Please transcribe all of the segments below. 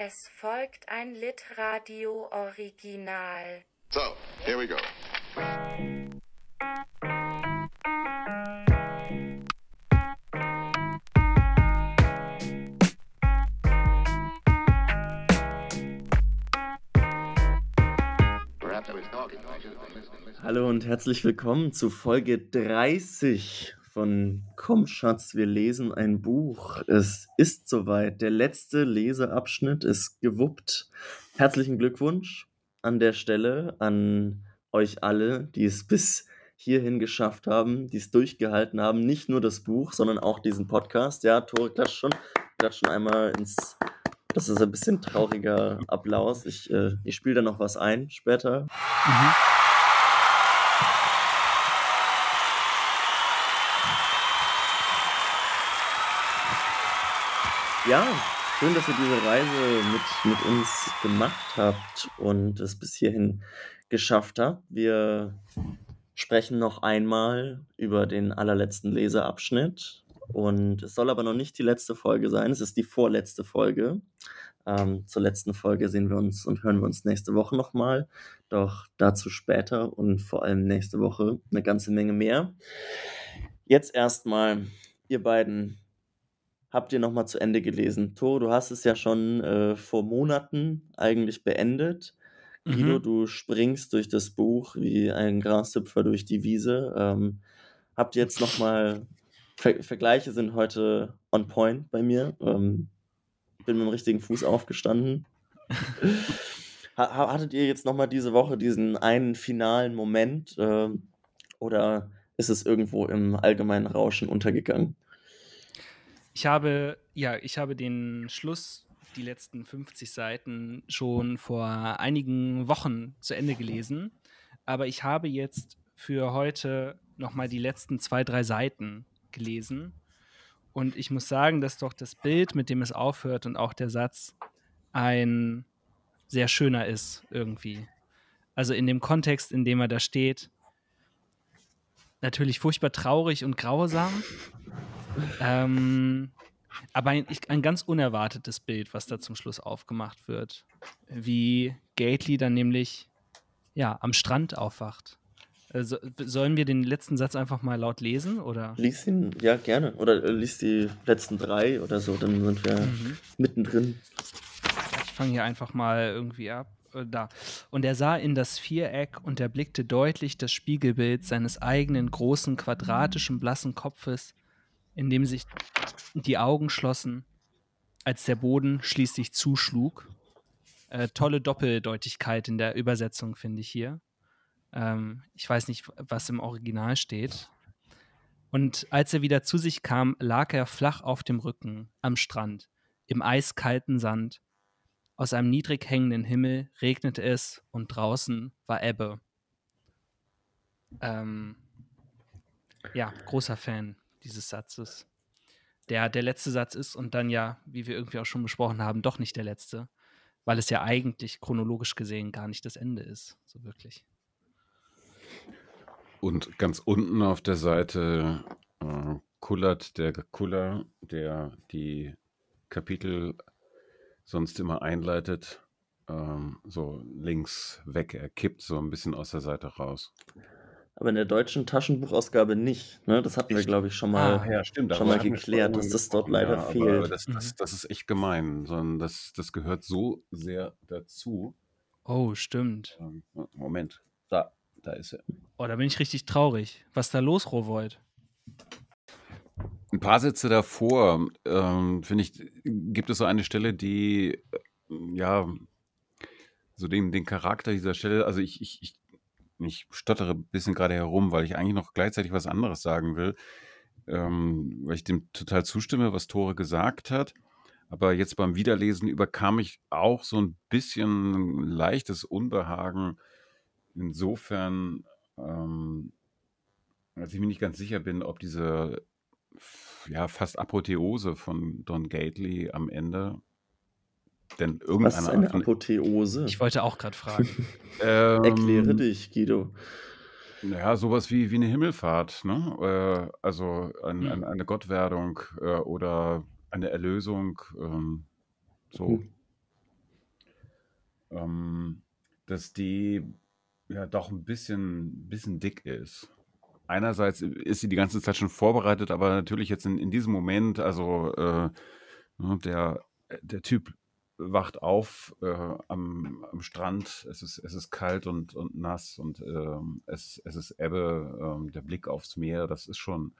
Es folgt ein Litradio-Original. So, here we go. Hallo und herzlich willkommen zu Folge 30 von Komm Schatz, wir lesen ein Buch. Es ist soweit. Der letzte Leseabschnitt ist gewuppt. Herzlichen Glückwunsch an der Stelle an euch alle, die es bis hierhin geschafft haben, die es durchgehalten haben. Nicht nur das Buch, sondern auch diesen Podcast. Ja, Tore klatscht schon, klatscht schon einmal ins. Das ist ein bisschen trauriger Applaus. Ich, äh, ich spiele da noch was ein später. Mhm. Ja, schön, dass ihr diese Reise mit, mit uns gemacht habt und es bis hierhin geschafft habt. Wir sprechen noch einmal über den allerletzten Leseabschnitt. Und es soll aber noch nicht die letzte Folge sein, es ist die vorletzte Folge. Ähm, zur letzten Folge sehen wir uns und hören wir uns nächste Woche nochmal. Doch dazu später und vor allem nächste Woche eine ganze Menge mehr. Jetzt erstmal, ihr beiden, habt ihr nochmal zu Ende gelesen. Toro, du hast es ja schon äh, vor Monaten eigentlich beendet. Guido, mhm. du springst durch das Buch wie ein Grashüpfer durch die Wiese. Ähm, habt ihr jetzt nochmal, Ver Vergleiche sind heute on point bei mir. Ähm, bin mit dem richtigen Fuß aufgestanden. Hattet ihr jetzt nochmal diese Woche diesen einen finalen Moment äh, oder ist es irgendwo im allgemeinen Rauschen untergegangen? Ich habe, ja, ich habe den Schluss, die letzten 50 Seiten, schon vor einigen Wochen zu Ende gelesen. Aber ich habe jetzt für heute nochmal die letzten zwei, drei Seiten gelesen. Und ich muss sagen, dass doch das Bild, mit dem es aufhört und auch der Satz ein sehr schöner ist irgendwie. Also in dem Kontext, in dem er da steht, natürlich furchtbar traurig und grausam, ähm, aber ein, ein, ganz unerwartetes Bild, was da zum Schluss aufgemacht wird. Wie Gately dann nämlich ja, am Strand aufwacht. Also, sollen wir den letzten Satz einfach mal laut lesen? Oder? Lies ihn, ja, gerne. Oder äh, lies die letzten drei oder so, dann sind wir mhm. mittendrin. Ich fange hier einfach mal irgendwie ab. Äh, da. Und er sah in das Viereck und erblickte deutlich das Spiegelbild seines eigenen großen, quadratischen, blassen Kopfes in dem sich die Augen schlossen, als der Boden schließlich zuschlug. Äh, tolle Doppeldeutigkeit in der Übersetzung, finde ich hier. Ähm, ich weiß nicht, was im Original steht. Und als er wieder zu sich kam, lag er flach auf dem Rücken am Strand, im eiskalten Sand. Aus einem niedrig hängenden Himmel regnete es und draußen war Ebbe. Ähm, ja, großer Fan dieses Satzes. Der der letzte Satz ist und dann ja, wie wir irgendwie auch schon besprochen haben, doch nicht der letzte, weil es ja eigentlich chronologisch gesehen gar nicht das Ende ist, so wirklich. Und ganz unten auf der Seite äh, kullert der Kuller, der die Kapitel sonst immer einleitet, ähm, so links weg. Er kippt so ein bisschen aus der Seite raus aber in der deutschen Taschenbuchausgabe nicht. Ne? Das hatten wir, glaube ich, schon mal, ah, ja, stimmt, schon mal geklärt, dass das dort leider ja, fehlt. Das, das, mhm. das, ist echt gemein, sondern das, das gehört so sehr dazu. Oh, stimmt. Ähm, Moment, da, da ist er. Oh, da bin ich richtig traurig. Was ist da los, Rowold? Ein paar Sätze davor, ähm, finde ich, gibt es so eine Stelle, die, äh, ja, so den, den Charakter dieser Stelle, also ich, ich, ich ich stottere ein bisschen gerade herum, weil ich eigentlich noch gleichzeitig was anderes sagen will, ähm, weil ich dem total zustimme, was Tore gesagt hat. Aber jetzt beim Wiederlesen überkam ich auch so ein bisschen leichtes Unbehagen. Insofern, ähm, als ich mir nicht ganz sicher bin, ob diese ja, fast Apotheose von Don Gately am Ende denn irgendeine Was ist eine Apotheose? Ich wollte auch gerade fragen. ähm, Erkläre dich, Guido. Naja, sowas wie, wie eine Himmelfahrt, ne? Äh, also ein, ein, eine Gottwerdung äh, oder eine Erlösung. Ähm, so. Hm. ähm, dass die ja doch ein bisschen, bisschen dick ist. Einerseits ist sie die ganze Zeit schon vorbereitet, aber natürlich jetzt in, in diesem Moment, also äh, ne, der, der Typ wacht auf äh, am, am Strand, es ist, es ist kalt und, und nass und äh, es, es ist Ebbe, äh, der Blick aufs Meer, das ist schon,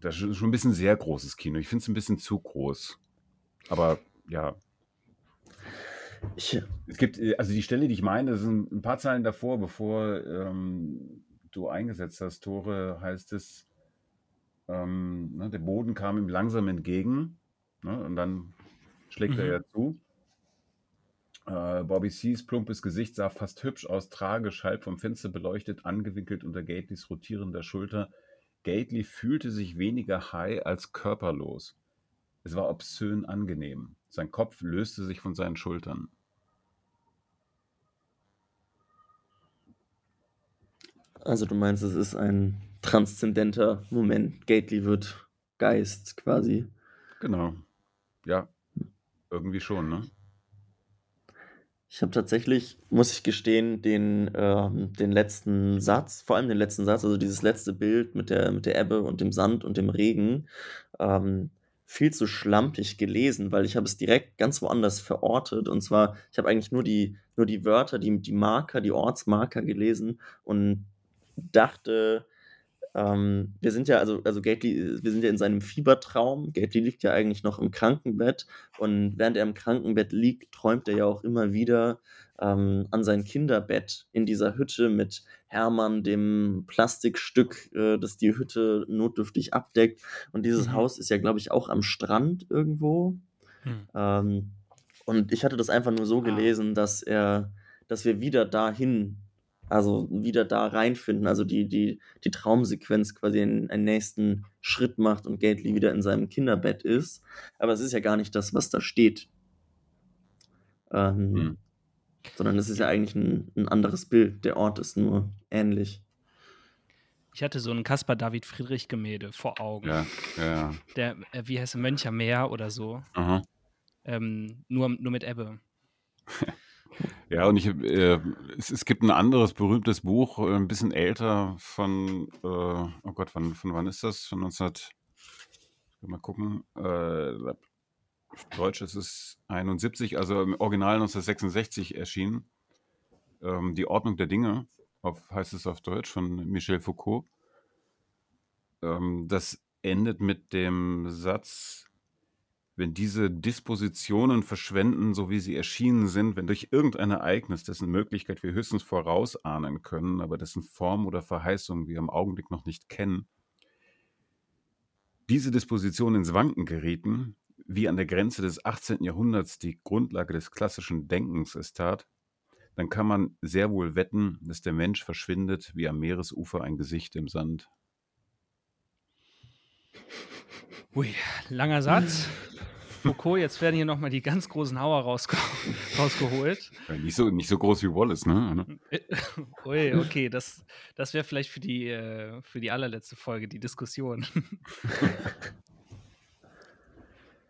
das ist schon ein bisschen sehr großes Kino. Ich finde es ein bisschen zu groß. Aber ja. Ich, es gibt, also die Stelle, die ich meine, das sind ein paar Zeilen davor, bevor ähm, du eingesetzt hast, Tore, heißt es, ähm, ne, der Boden kam ihm langsam entgegen ne, und dann schlägt mhm. er ja zu. Äh, Bobby C's plumpes Gesicht sah fast hübsch aus, tragisch, halb vom Fenster beleuchtet, angewinkelt unter Gatelys rotierender Schulter. Gately fühlte sich weniger high als körperlos. Es war obszön angenehm. Sein Kopf löste sich von seinen Schultern. Also du meinst, es ist ein transzendenter Moment. Gately wird Geist quasi. Genau. Ja, irgendwie schon, ne? Ich habe tatsächlich, muss ich gestehen, den, ähm, den letzten Satz, vor allem den letzten Satz, also dieses letzte Bild mit der, mit der Ebbe und dem Sand und dem Regen, ähm, viel zu schlampig gelesen, weil ich habe es direkt ganz woanders verortet. Und zwar, ich habe eigentlich nur die, nur die Wörter, die, die Marker, die Ortsmarker gelesen und dachte, ähm, wir sind ja, also, also Gately, wir sind ja in seinem Fiebertraum. Gately liegt ja eigentlich noch im Krankenbett und während er im Krankenbett liegt, träumt er ja auch immer wieder ähm, an sein Kinderbett in dieser Hütte mit Hermann, dem Plastikstück, äh, das die Hütte notdürftig abdeckt. Und dieses mhm. Haus ist ja, glaube ich, auch am Strand irgendwo. Mhm. Ähm, und ich hatte das einfach nur so ah. gelesen, dass er, dass wir wieder dahin also wieder da reinfinden, also die, die, die Traumsequenz quasi in einen nächsten Schritt macht und Gately wieder in seinem Kinderbett ist. Aber es ist ja gar nicht das, was da steht. Ähm, hm. Sondern es ist ja eigentlich ein, ein anderes Bild. Der Ort ist nur ähnlich. Ich hatte so ein Caspar David Friedrich Gemälde vor Augen. Ja, ja. Der, äh, wie heißt er, Möncher Meer oder so. Ähm, nur, nur mit Ebbe. Ja, und ich, äh, es, es, gibt ein anderes berühmtes Buch, äh, ein bisschen älter, von, äh, oh Gott, wann, von wann ist das? Von 19, mal gucken, äh, Deutsch ist es 71, also im Original 1966 erschienen. Ähm, Die Ordnung der Dinge, auf, heißt es auf Deutsch, von Michel Foucault. Ähm, das endet mit dem Satz, wenn diese Dispositionen verschwenden, so wie sie erschienen sind, wenn durch irgendein Ereignis, dessen Möglichkeit wir höchstens vorausahnen können, aber dessen Form oder Verheißung wir im Augenblick noch nicht kennen, diese Dispositionen ins Wanken gerieten, wie an der Grenze des 18. Jahrhunderts die Grundlage des klassischen Denkens es tat, dann kann man sehr wohl wetten, dass der Mensch verschwindet wie am Meeresufer ein Gesicht im Sand. Ui, langer Satz. Foucault, jetzt werden hier nochmal die ganz großen Hauer rausge rausgeholt. Ja, nicht, so, nicht so groß wie Wallace, ne? Ui, okay, das, das wäre vielleicht für die, äh, für die allerletzte Folge die Diskussion.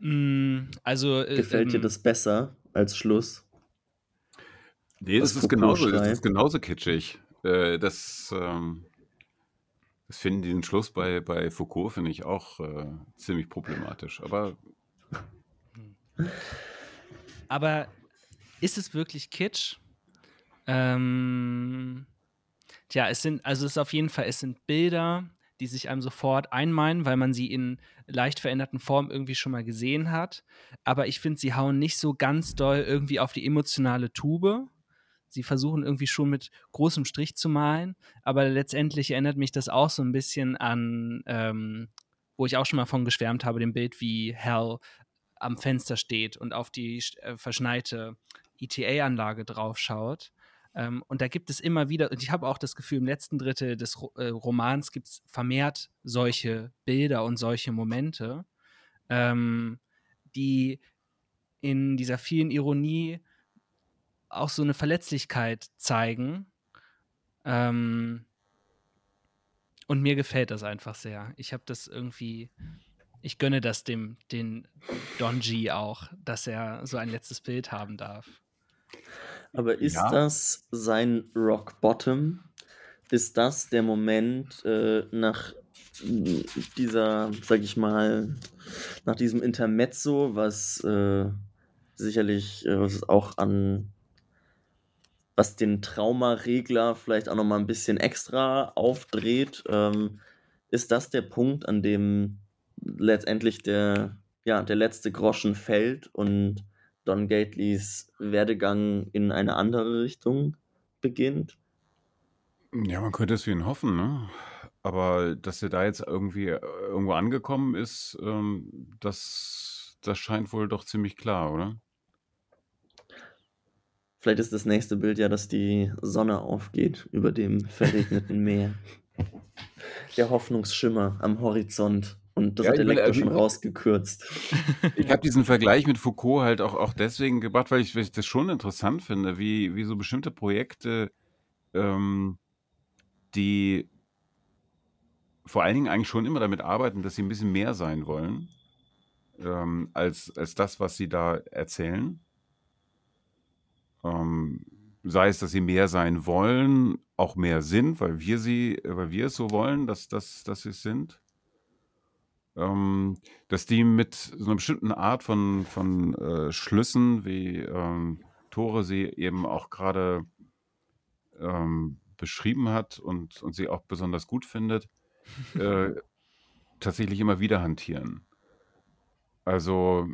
mm, also, äh, Gefällt dir ähm, das besser als Schluss? Nee, das ist, genauso, das ist genauso kitschig. Äh, das, ähm, das finden diesen Schluss bei, bei Foucault, finde ich auch äh, ziemlich problematisch. Aber aber ist es wirklich Kitsch? Ähm, tja, es sind, also es ist auf jeden Fall, es sind Bilder, die sich einem sofort einmeinen, weil man sie in leicht veränderten Formen irgendwie schon mal gesehen hat. Aber ich finde, sie hauen nicht so ganz doll irgendwie auf die emotionale Tube. Sie versuchen irgendwie schon mit großem Strich zu malen, aber letztendlich erinnert mich das auch so ein bisschen an, ähm, wo ich auch schon mal von geschwärmt habe, dem Bild, wie Hell am Fenster steht und auf die äh, verschneite ETA-Anlage draufschaut. Ähm, und da gibt es immer wieder, und ich habe auch das Gefühl, im letzten Drittel des äh, Romans gibt es vermehrt solche Bilder und solche Momente, ähm, die in dieser vielen Ironie auch so eine Verletzlichkeit zeigen. Ähm, und mir gefällt das einfach sehr. Ich habe das irgendwie ich gönne das dem, den Donji auch, dass er so ein letztes Bild haben darf. Aber ist Ja. das sein Rock Bottom? Ist das der Moment äh, nach dieser, sag ich mal, nach diesem Intermezzo, was äh, sicherlich äh, was auch an was den Traumaregler vielleicht auch noch mal ein bisschen extra aufdreht, ähm, ist das der Punkt, an dem letztendlich der, ja, der letzte Groschen fällt und Don Gately's Werdegang in eine andere Richtung beginnt? Ja, man könnte es für ihn hoffen, ne? Aber dass er da jetzt irgendwie äh, irgendwo angekommen ist, ähm, das, das scheint wohl doch ziemlich klar, oder? Vielleicht ist das nächste Bild ja, dass die Sonne aufgeht über dem verregneten Meer. Der Hoffnungsschimmer am Horizont. Und das Ja, hat meine, Elektro also schon ich- rausgekürzt. Ich habe diesen Vergleich mit Foucault halt auch, auch deswegen gebracht, weil ich, weil ich das schon interessant finde, wie, wie so bestimmte Projekte, ähm, die vor allen Dingen eigentlich schon immer damit arbeiten, dass sie ein bisschen mehr sein wollen, ähm, als, als das, was sie da erzählen. Ähm, sei es, dass sie mehr sein wollen, auch mehr sind, weil wir sie, weil wir es so wollen, dass, dass, dass sie es sind. Ähm, dass die mit so einer bestimmten Art von, von äh, Schlüssen, wie ähm, Tore sie eben auch gerade ähm, beschrieben hat und, und sie auch besonders gut findet, äh, tatsächlich immer wieder hantieren. Also,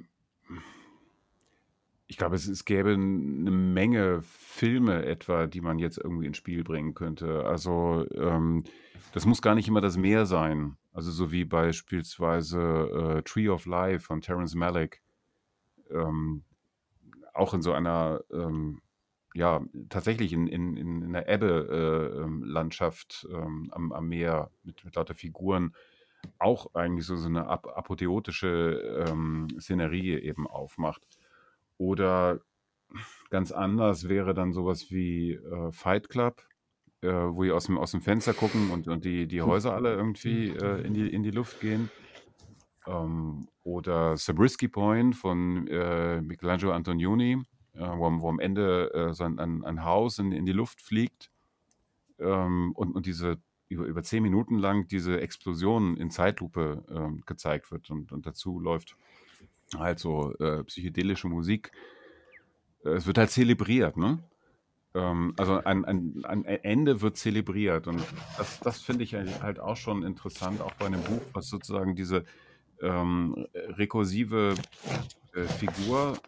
ich glaube, es, es gäbe eine Menge Filme etwa, die man jetzt irgendwie ins Spiel bringen könnte. Also, ähm, das muss gar nicht immer das Meer sein. Also, so wie beispielsweise äh, Tree of Life von Terrence Malick. Ähm, auch in so einer, ähm, ja, tatsächlich in, in, in einer Ebbe-Landschaft ähm, am, am Meer mit, mit lauter Figuren auch eigentlich so, so eine ap apotheotische ähm, Szenerie eben aufmacht. Oder ganz anders wäre dann sowas wie äh, Fight Club, äh, wo die aus dem, aus dem Fenster gucken und, und die, die Häuser alle irgendwie äh, in, die, in die Luft gehen. Ähm, oder Zabriskie Point von äh, Michelangelo Antonioni, äh, wo, am- wo am Ende äh, so ein, ein, ein Haus in, in die Luft fliegt ähm, und, und diese über, über zehn Minuten lang diese Explosion in Zeitlupe ähm, gezeigt wird und, und dazu läuft halt so äh, psychedelische Musik. Äh, Es wird halt zelebriert, ne? Ähm, also ein, ein, ein Ende wird zelebriert und das, das finde ich halt halt auch schon interessant, auch bei einem Buch, was sozusagen diese ähm, rekursive äh, Figur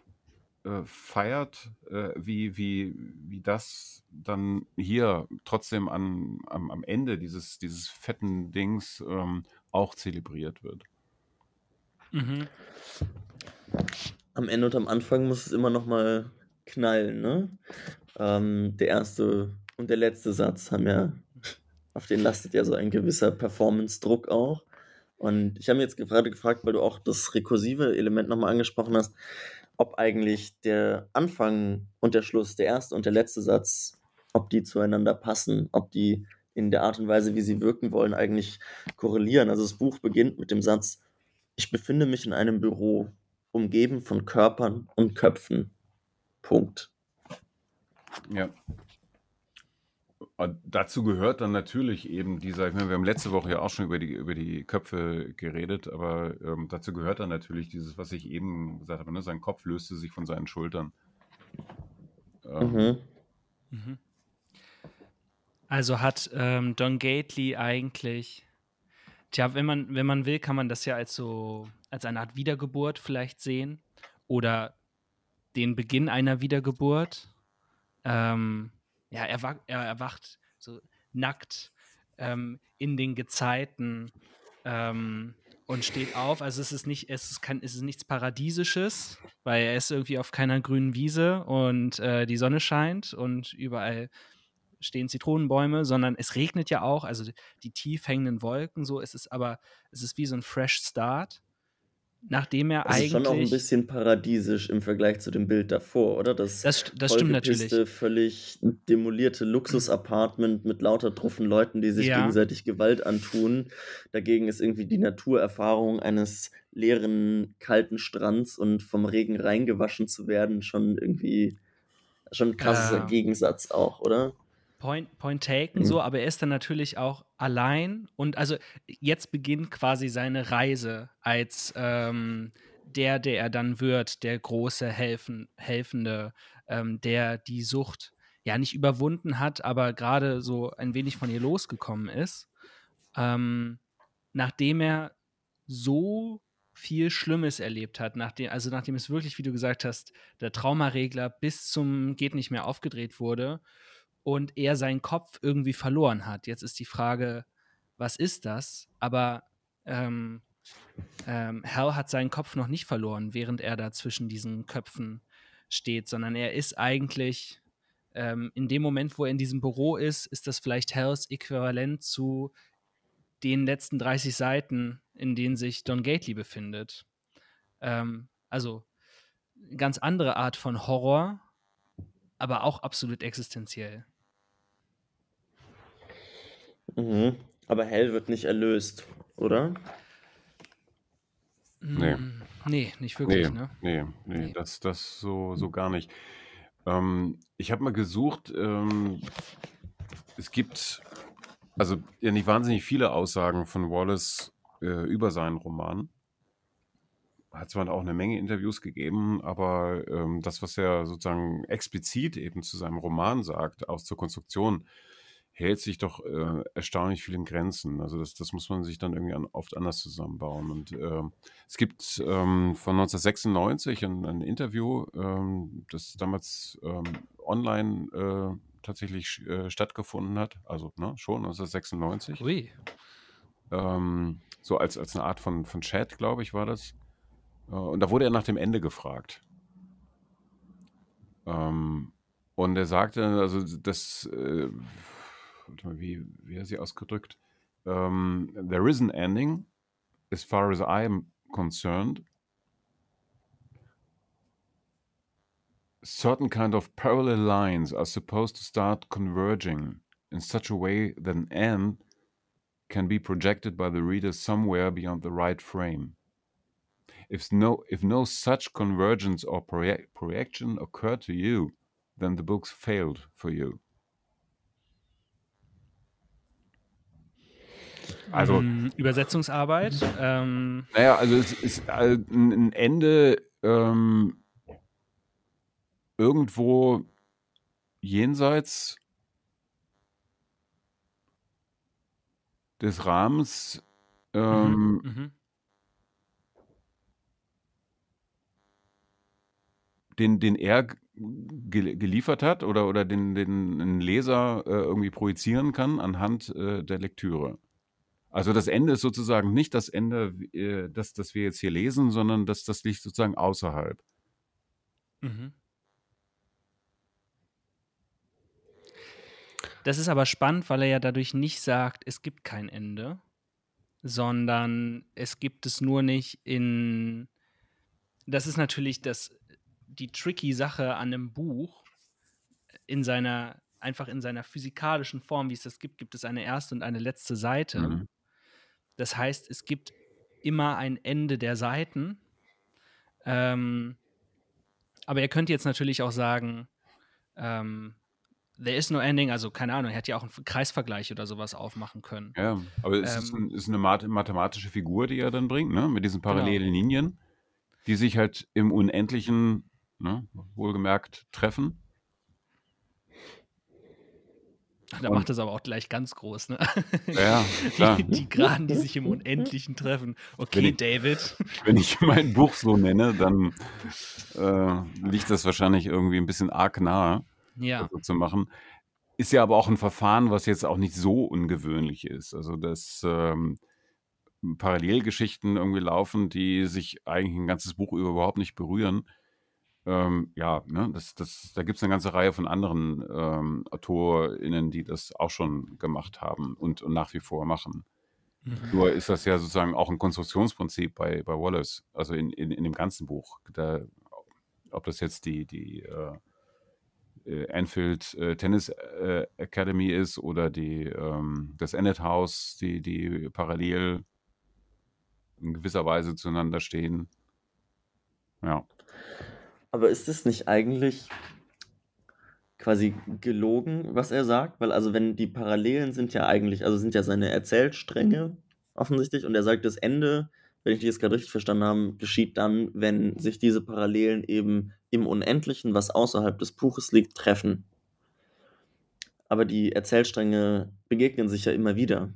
äh, feiert, äh, wie, wie, wie das dann hier trotzdem an, am, am Ende dieses, dieses fetten Dings ähm, auch zelebriert wird. Mhm. Am Ende und am Anfang muss es immer noch mal knallen, ne? Ähm, der erste und der letzte Satz haben ja, auf den lastet ja so ein gewisser Performance-Druck auch. Und ich habe mich jetzt gerade gefragt, weil du auch das rekursive Element nochmal angesprochen hast, ob eigentlich der Anfang und der Schluss, der erste und der letzte Satz, ob die zueinander passen, ob die in der Art und Weise, wie sie wirken wollen, eigentlich korrelieren. Also das Buch beginnt mit dem Satz, ich befinde mich in einem Büro, umgeben von Körpern und Köpfen. Punkt. Ja. Und dazu gehört dann natürlich eben dieser, ich meine, wir haben letzte Woche ja auch schon über die, über die Köpfe geredet, aber ähm, dazu gehört dann natürlich dieses, was ich eben gesagt habe, ne? sein Kopf löste sich von seinen Schultern. Ähm, Mhm. Mhm. Also hat ähm, Don Gately eigentlich, tja, wenn man, wenn man will, kann man das ja als so, als eine Art Wiedergeburt vielleicht sehen oder den Beginn einer Wiedergeburt. Ähm, ja, er, er erwacht so nackt ähm, in den Gezeiten ähm, und steht auf. Also es ist nicht, es ist kein, es ist nichts Paradiesisches, weil er ist irgendwie auf keiner grünen Wiese und äh, die Sonne scheint und überall stehen Zitronenbäume, sondern es regnet ja auch, also die tief hängenden Wolken, so ist es aber, es ist wie so ein Fresh Start, nachdem er Es ist schon auch ein eigentlich. bisschen paradiesisch im Vergleich zu dem Bild davor, oder? Das, Das, das stimmt natürlich. völlig demolierte Luxus-Apartment mit lauter truffen Leuten, die sich Ja. gegenseitig Gewalt antun. Dagegen ist irgendwie die Naturerfahrung eines leeren, kalten Strands und vom Regen reingewaschen zu werden schon irgendwie Schon ein krasser Äh, Gegensatz auch, oder? Point, point taken, Mhm. so, aber er ist dann natürlich auch allein und also jetzt beginnt quasi seine Reise als ähm, der, der er dann wird, der große Helfen, Helfende, ähm, der die Sucht ja nicht überwunden hat, aber gerade so ein wenig von ihr losgekommen ist, ähm, nachdem er so viel Schlimmes erlebt hat, nachdem, also nachdem es wirklich, wie du gesagt hast, der Traumaregler bis zum geht nicht mehr aufgedreht wurde und er seinen Kopf irgendwie verloren hat. Jetzt ist die Frage, was ist das? Aber ähm, ähm, Hal hat seinen Kopf noch nicht verloren, während er da zwischen diesen Köpfen steht, sondern er ist eigentlich ähm, in dem Moment, wo er in diesem Büro ist, ist das vielleicht Hals Äquivalent zu den letzten 30 Seiten, in denen sich Don Gately befindet. Ähm, also ganz andere Art von Horror, aber auch absolut existenziell. Mhm. Aber Hell wird nicht erlöst, oder? Nee. Mm, Nee, nicht wirklich, Nee, ne? nee, nee, Nee. das, das so, so gar nicht. Ähm, ich habe mal gesucht, ähm, es gibt also ja nicht wahnsinnig viele Aussagen von Wallace äh, über seinen Roman. Hat zwar auch eine Menge Interviews gegeben, aber ähm, das, was er sozusagen explizit eben zu seinem Roman sagt, auch zur Konstruktion, hält sich doch äh, erstaunlich viel in Grenzen. Also das, das muss man sich dann irgendwie an, oft anders zusammenbauen. Und ähm, es gibt ähm, von 1996 ein, ein Interview, ähm, das damals ähm, online äh, tatsächlich äh, stattgefunden hat, also ne, schon 1996. Ui. Ähm, so als, als eine Art von, von Chat, glaube ich, war das. Äh, Und da wurde er nach dem Ende gefragt. Ähm, und er sagte, also das, äh, warte mal, wie, wie hat sie ausgedrückt? Ähm, There is an ending, as far as I am concerned. Certain kind of parallel lines are supposed to start converging in such a way that an end can be projected by the reader somewhere beyond the right frame. If no, if no such convergence or project, projection occurred to you, then the books failed for you. Also, Mm, Übersetzungsarbeit. Ähm, naja, also es ist äh, ein ein Ende ähm, irgendwo jenseits des Rahmens ähm, mhm, mhm. den, den er geliefert hat oder, oder den, den ein Leser äh, irgendwie projizieren kann anhand äh, der Lektüre. Also das Ende ist sozusagen nicht das Ende, äh, das, das wir jetzt hier lesen, sondern das, das liegt sozusagen außerhalb. Mhm. Das ist aber spannend, weil er ja dadurch nicht sagt, es gibt kein Ende, sondern es gibt es nur nicht in. Das ist natürlich das, die tricky Sache an einem Buch. In seiner, einfach in seiner physikalischen Form, wie es das gibt, gibt es eine erste und eine letzte Seite. Mhm. Das heißt, es gibt immer ein Ende der Seiten. Ähm, aber er könnte jetzt natürlich auch sagen, ähm, there is no ending, also keine Ahnung, er hätte ja auch einen Kreisvergleich oder sowas aufmachen können. Ja, aber es ist, Ähm. ein, ist eine math- mathematische Figur, die er dann bringt, ne? mit diesen Genau. parallelen Linien, die sich halt im Unendlichen, ne? wohlgemerkt, treffen. Da macht es aber auch gleich ganz groß, ne? Ja, klar. Die, die Geraden, die sich im Unendlichen treffen. Wenn Okay, ich- David. Wenn ich mein Buch so nenne, dann äh, liegt das wahrscheinlich irgendwie ein bisschen arg nahe. Ja. das so zu machen. Ist ja aber auch ein Verfahren, was jetzt auch nicht so ungewöhnlich ist. Also, dass ähm, Parallelgeschichten irgendwie laufen, die sich eigentlich ein ganzes Buch über überhaupt nicht berühren. Ähm, ja, ne, das, das, da gibt es eine ganze Reihe von anderen ähm, AutorInnen, die das auch schon gemacht haben und, und nach wie vor machen. Mhm. Nur ist das ja sozusagen auch ein Konstruktionsprinzip bei, bei Wallace, also in, in, in dem ganzen Buch. Da, ob das jetzt die, die äh, äh, Anfield äh, Tennis äh, Academy ist oder die, ähm, das Ennet House, die, die parallel in gewisser Weise zueinander stehen. Ja. Aber ist es nicht eigentlich quasi gelogen, was er sagt, weil also wenn die Parallelen sind ja eigentlich, also sind ja seine Erzählstränge offensichtlich und er sagt, das Ende, wenn ich das gerade richtig verstanden habe, geschieht dann, wenn sich diese Parallelen eben im Unendlichen, was außerhalb des Buches liegt, treffen. Aber die Erzählstränge begegnen sich ja immer wieder.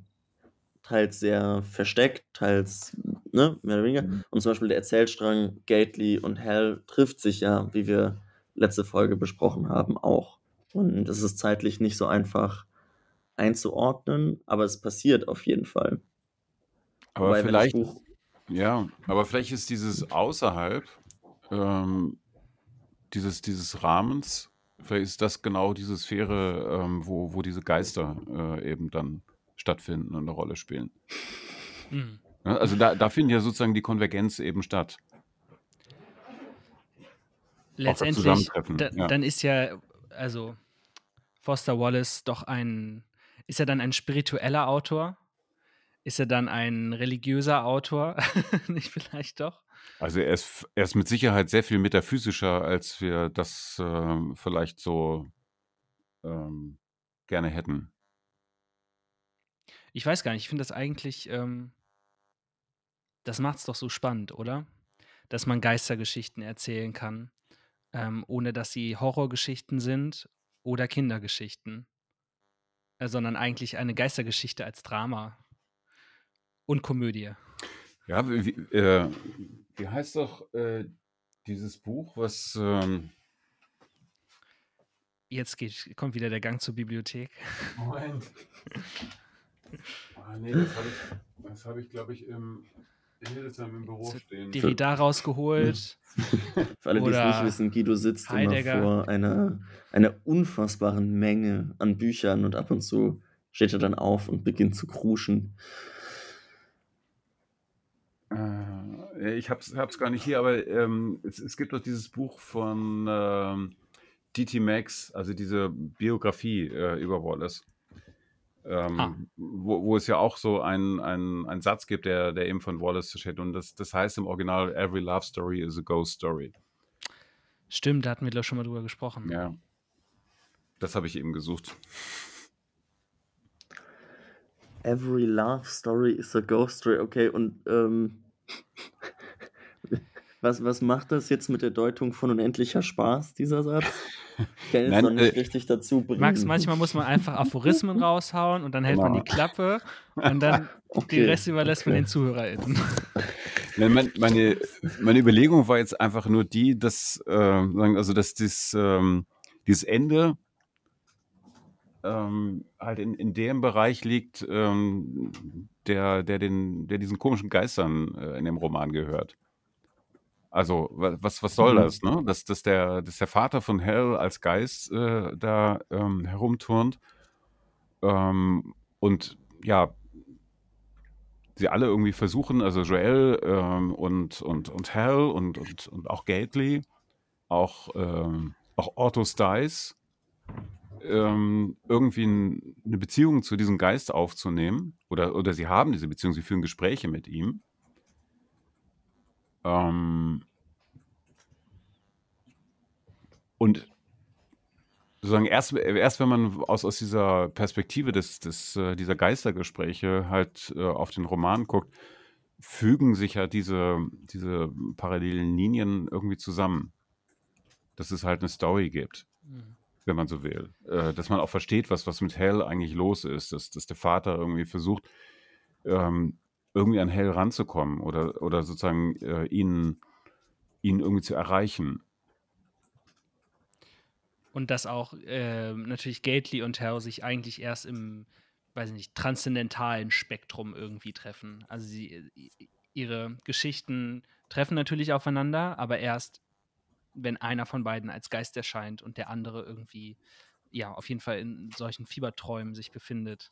Teils sehr versteckt, teils ne, mehr oder weniger. Mhm. Und zum Beispiel der Erzählstrang Gately und Hell trifft sich ja, wie wir letzte Folge besprochen haben, auch. Und es ist zeitlich nicht so einfach einzuordnen, aber es passiert auf jeden Fall. Aber Wobei, vielleicht, Buch ja, aber vielleicht ist dieses außerhalb ähm, dieses, dieses Rahmens, vielleicht ist das genau diese Sphäre, ähm, wo, wo diese Geister äh, eben dann stattfinden und eine Rolle spielen. Mhm. Ja, also da, da findet ja sozusagen die Konvergenz eben statt. Letztendlich, da, ja. dann ist ja, also Foster Wallace doch ein, ist er dann ein spiritueller Autor? Ist er dann ein religiöser Autor? Nicht vielleicht doch? Also er ist, er ist mit Sicherheit sehr viel metaphysischer, als wir das ähm, vielleicht so ähm, gerne hätten. Ich weiß gar nicht, ich finde das eigentlich, ähm, das macht es doch so spannend, oder? Dass man Geistergeschichten erzählen kann, ähm, ohne dass sie Horrorgeschichten sind oder Kindergeschichten, äh, sondern eigentlich eine Geistergeschichte als Drama und Komödie. Ja, wie, äh, wie heißt doch äh, dieses Buch, was ähm, Jetzt geht, kommt wieder der Gang zur Bibliothek. Moment. Ah, nee, das habe ich, hab ich glaube ich, im, in Hildesheim im Büro stehen. Derrida rausgeholt. Für alle, die es nicht wissen, Guido sitzt Heidegger. immer vor einer, einer unfassbaren Menge an Büchern und ab und zu steht er dann auf und beginnt zu kruschen. Äh, ich habe es gar nicht hier, aber ähm, es, es gibt doch dieses Buch von ähm, D.T. Max, also diese Biografie äh, über Wallace. Ähm, Ah. wo, wo es ja auch so einen ein Satz gibt, der, der eben von Wallace steht. Und das, das heißt im Original, Every Love Story is a Ghost Story. Stimmt, da hatten wir doch schon mal drüber gesprochen. Ja. Das habe ich eben gesucht. Every love story is a ghost story. Okay, und ähm, was, was macht das jetzt mit der Deutung von unendlicher Spaß, dieser Satz? Ich kann jetzt Nein, noch nicht äh, richtig dazu bringen. Max, manchmal muss man einfach Aphorismen raushauen und dann hält man Genau. die Klappe und dann den Okay, Rest überlässt man okay. den ZuhörerInnen. Nein, mein, meine, meine Überlegung war jetzt einfach nur die, dass, äh, also dass dies, ähm, dieses Ende ähm, halt in, in dem Bereich liegt, ähm, der, der, den, der diesen komischen Geistern äh, in dem Roman gehört. Also, wa- was, was soll Mhm. das, ne? Dass, dass, der, dass der Vater von Hell als Geist äh, da ähm, herumturnt ähm, und ja, sie alle irgendwie versuchen, also Joel ähm, und, und, und Hal und, und, und auch Gately, auch, ähm, auch Otto Stice, ähm, irgendwie ein, eine Beziehung zu diesem Geist aufzunehmen. Oder, oder sie haben diese Beziehung, sie führen Gespräche mit ihm. Ähm, und sozusagen erst, erst wenn man aus, aus dieser Perspektive des, des, äh, dieser Geistergespräche halt äh, auf den Roman guckt, fügen sich ja diese, diese parallelen Linien irgendwie zusammen. Dass es halt eine Story gibt, wenn man so will. Äh, dass man auch versteht, was, was mit Hell eigentlich los ist. Dass, dass der Vater irgendwie versucht, ähm, irgendwie an Hell ranzukommen oder, oder sozusagen äh, ihn, ihn irgendwie zu erreichen. Und dass auch äh, natürlich Gately und Hell sich eigentlich erst im, weiß ich nicht, transzendentalen Spektrum irgendwie treffen. Also sie, ihre Geschichten treffen natürlich aufeinander, aber erst, wenn einer von beiden als Geist erscheint und der andere irgendwie, ja, auf jeden Fall in solchen Fieberträumen sich befindet.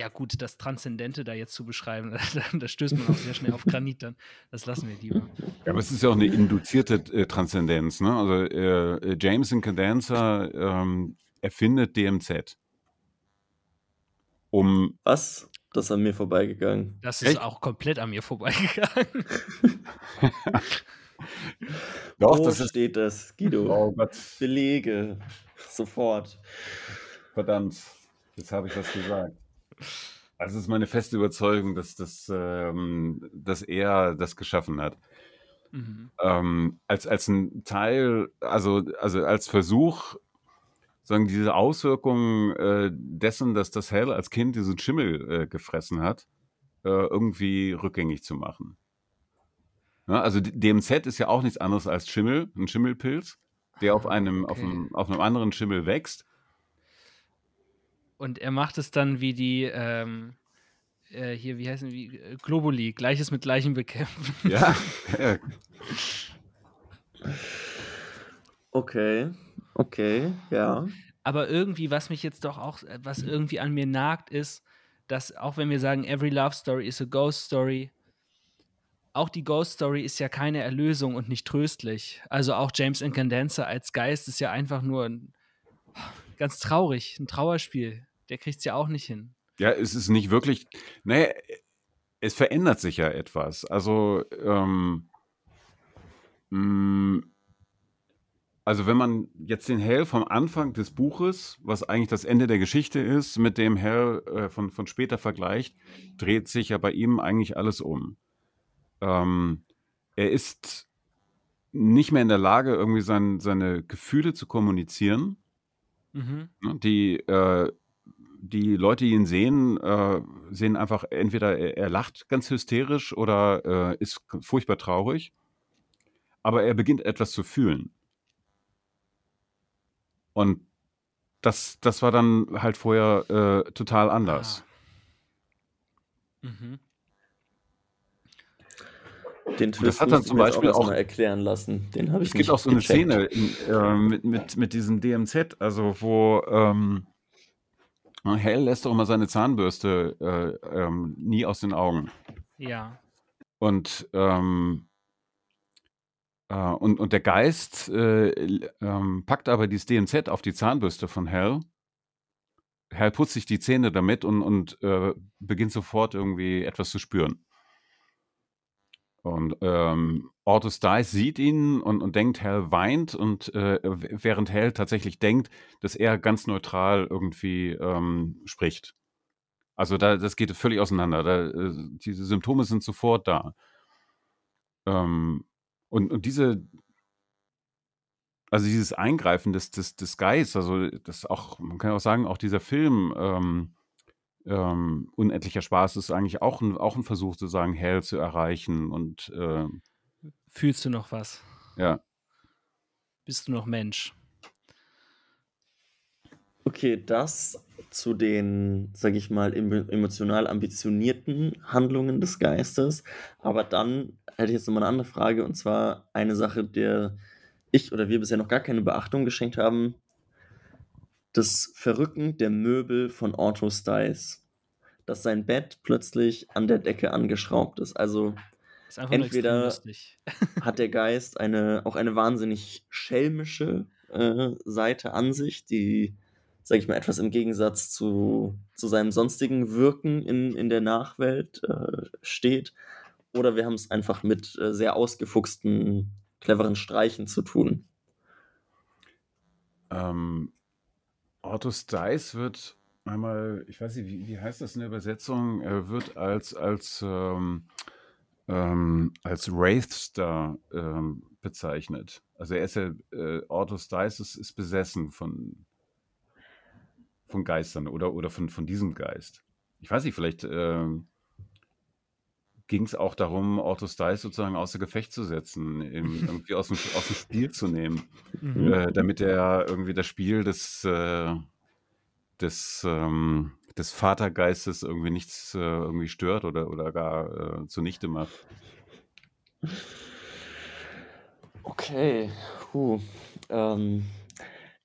Ja, gut, das Transzendente da jetzt zu beschreiben, da, stößt man auch sehr schnell auf Granit dann. Das lassen wir lieber. Ja, aber es ist ja auch eine induzierte äh, Transzendenz. Ne? Also äh, Jameson Cadenza ähm, erfindet DMZ. Um, Was? Das ist an mir vorbeigegangen. Das ist Echt? auch komplett an mir vorbeigegangen. Doch, Wo das steht das, Guido? Oh Gott. Belege. Sofort. Verdammt. Jetzt habe ich was gesagt. Also es ist meine feste Überzeugung, dass, das, ähm, dass er das geschaffen hat. Mhm. Ähm, als, als ein Teil, also, also als Versuch, sagen diese Auswirkungen äh, dessen, dass das Hell als Kind diesen Schimmel äh, gefressen hat, äh, irgendwie rückgängig zu machen. Ja, also DMZ ist ja auch nichts anderes als Schimmel, ein Schimmelpilz, der auf ah, einem, okay. auf, einem auf einem anderen Schimmel wächst. Und er macht es dann wie die, ähm, äh, hier, wie heißen die, äh, Globuli, Gleiches mit Gleichem bekämpfen. Ja. okay, okay, ja. Aber irgendwie, was mich jetzt doch auch, äh, was irgendwie an mir nagt, ist, dass auch wenn wir sagen, every love story is a ghost story, auch die Ghost Story ist ja keine Erlösung und nicht tröstlich. Also auch James Incandenza als Geist ist ja einfach nur ein, ganz traurig, ein Trauerspiel. Der kriegt es ja auch nicht hin. Ja, es ist nicht wirklich, naja, es verändert sich ja etwas. Also, ähm, mh, mm, also wenn man jetzt den Hell vom Anfang des Buches, was eigentlich das Ende der Geschichte ist, mit dem Hell äh, von, von später vergleicht, dreht sich ja bei ihm eigentlich alles um. Ähm, er ist nicht mehr in der Lage, irgendwie sein, seine Gefühle zu kommunizieren. Mhm. Ne, die, äh, die Leute, die ihn sehen, äh, sehen einfach entweder er, er, lacht ganz hysterisch oder äh, ist furchtbar traurig. Aber er beginnt etwas zu fühlen. Und das, das war dann halt vorher äh, total anders. Ah. Mhm. Den Twist das hat dann zum Beispiel auch, auch erklären lassen. Den habe ich Es gibt auch so eine Szene in, äh, mit, mit, mit diesem DMZ, also wo ähm, Hell lässt doch immer seine Zahnbürste äh, ähm, nie aus den Augen. Ja. Und ähm, äh, und, und der Geist äh, ähm, packt aber dieses DMZ auf die Zahnbürste von Hell. Hell putzt sich die Zähne damit und, und äh, beginnt sofort irgendwie etwas zu spüren. Und ähm, Ortus Dice sieht ihn und, und denkt, Hell weint und äh, während Hell tatsächlich denkt, dass er ganz neutral irgendwie ähm, spricht. Also da, das geht völlig auseinander. Da, äh, diese Symptome sind sofort da. Ähm, und, und diese, also dieses Eingreifen des, des, des Geists, also das auch, man kann auch sagen, auch dieser Film, ähm, ähm, unendlicher Spaß ist eigentlich auch ein, auch ein Versuch zu sagen, Hell zu erreichen und äh, Fühlst du noch was? Ja. Bist du noch Mensch? Okay, das zu den, sag ich mal, emotional ambitionierten Handlungen des Geistes. Aber dann hätte ich jetzt nochmal eine andere Frage und zwar eine Sache, der ich oder wir bisher noch gar keine Beachtung geschenkt haben, das Verrücken der Möbel von Otto Stiles, dass sein Bett plötzlich an der Decke angeschraubt ist. Also ist entweder hat der Geist eine, auch eine wahnsinnig schelmische äh, Seite an sich, die, sag ich mal, etwas im Gegensatz zu, zu seinem sonstigen Wirken in, in der Nachwelt äh, steht. Oder wir haben es einfach mit äh, sehr ausgefuchsten, cleveren Streichen zu tun. Ähm, Ortus Dice wird einmal, ich weiß nicht, wie, wie heißt das in der Übersetzung? Er wird als, als, ähm, ähm, als Wraithstar ähm, bezeichnet. Also er ist ja, äh, Ortus Dice ist, ist besessen von, von Geistern oder, oder von, von diesem Geist. Ich weiß nicht, vielleicht ähm, ging es auch darum, Ortus Dice sozusagen außer Gefecht zu setzen, irgendwie aus dem, aus dem Spiel zu nehmen, mhm. äh, damit er irgendwie das Spiel des, äh, des, ähm, des Vatergeistes irgendwie nichts äh, irgendwie stört oder, oder gar äh, zunichte macht. Okay, Puh. Ähm,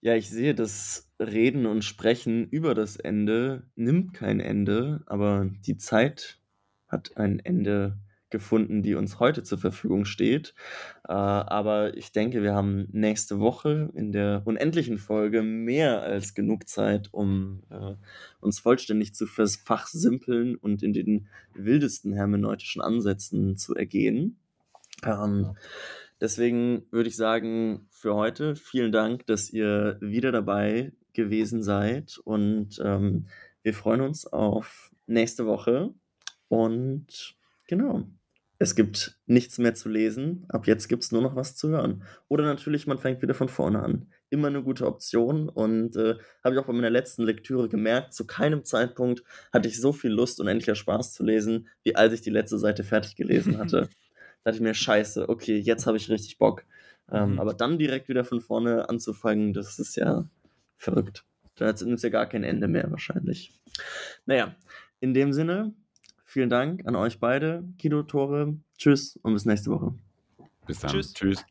ja, ich sehe, das Reden und Sprechen über das Ende nimmt kein Ende, aber die Zeit hat ein Ende gefunden, die uns heute zur Verfügung steht. Äh, aber ich denke, wir haben nächste Woche in der unendlichen Folge mehr als genug Zeit, um äh, uns vollständig zu fachsimpeln und in den wildesten hermeneutischen Ansätzen zu ergehen. Ähm, Deswegen würde ich sagen, für heute vielen Dank, dass ihr wieder dabei gewesen seid und ähm, wir freuen uns auf nächste Woche und genau. Es gibt nichts mehr zu lesen. Ab jetzt gibt es nur noch was zu hören. Oder natürlich, man fängt wieder von vorne an. Immer eine gute Option. Und äh, habe ich auch bei meiner letzten Lektüre gemerkt, zu keinem Zeitpunkt hatte ich so viel Lust, unendlicher Spaß zu lesen, wie als ich die letzte Seite fertig gelesen hatte. da dachte ich mir, scheiße, okay, jetzt habe ich richtig Bock. Ähm, Mhm. aber dann direkt wieder von vorne anzufangen, das ist ja verrückt. Da nimmt es ja gar kein Ende mehr wahrscheinlich. Naja, in dem Sinne, vielen Dank an euch beide, Kido, Tore. Tschüss und bis nächste Woche. Bis dann. Tschüss. Tschüss.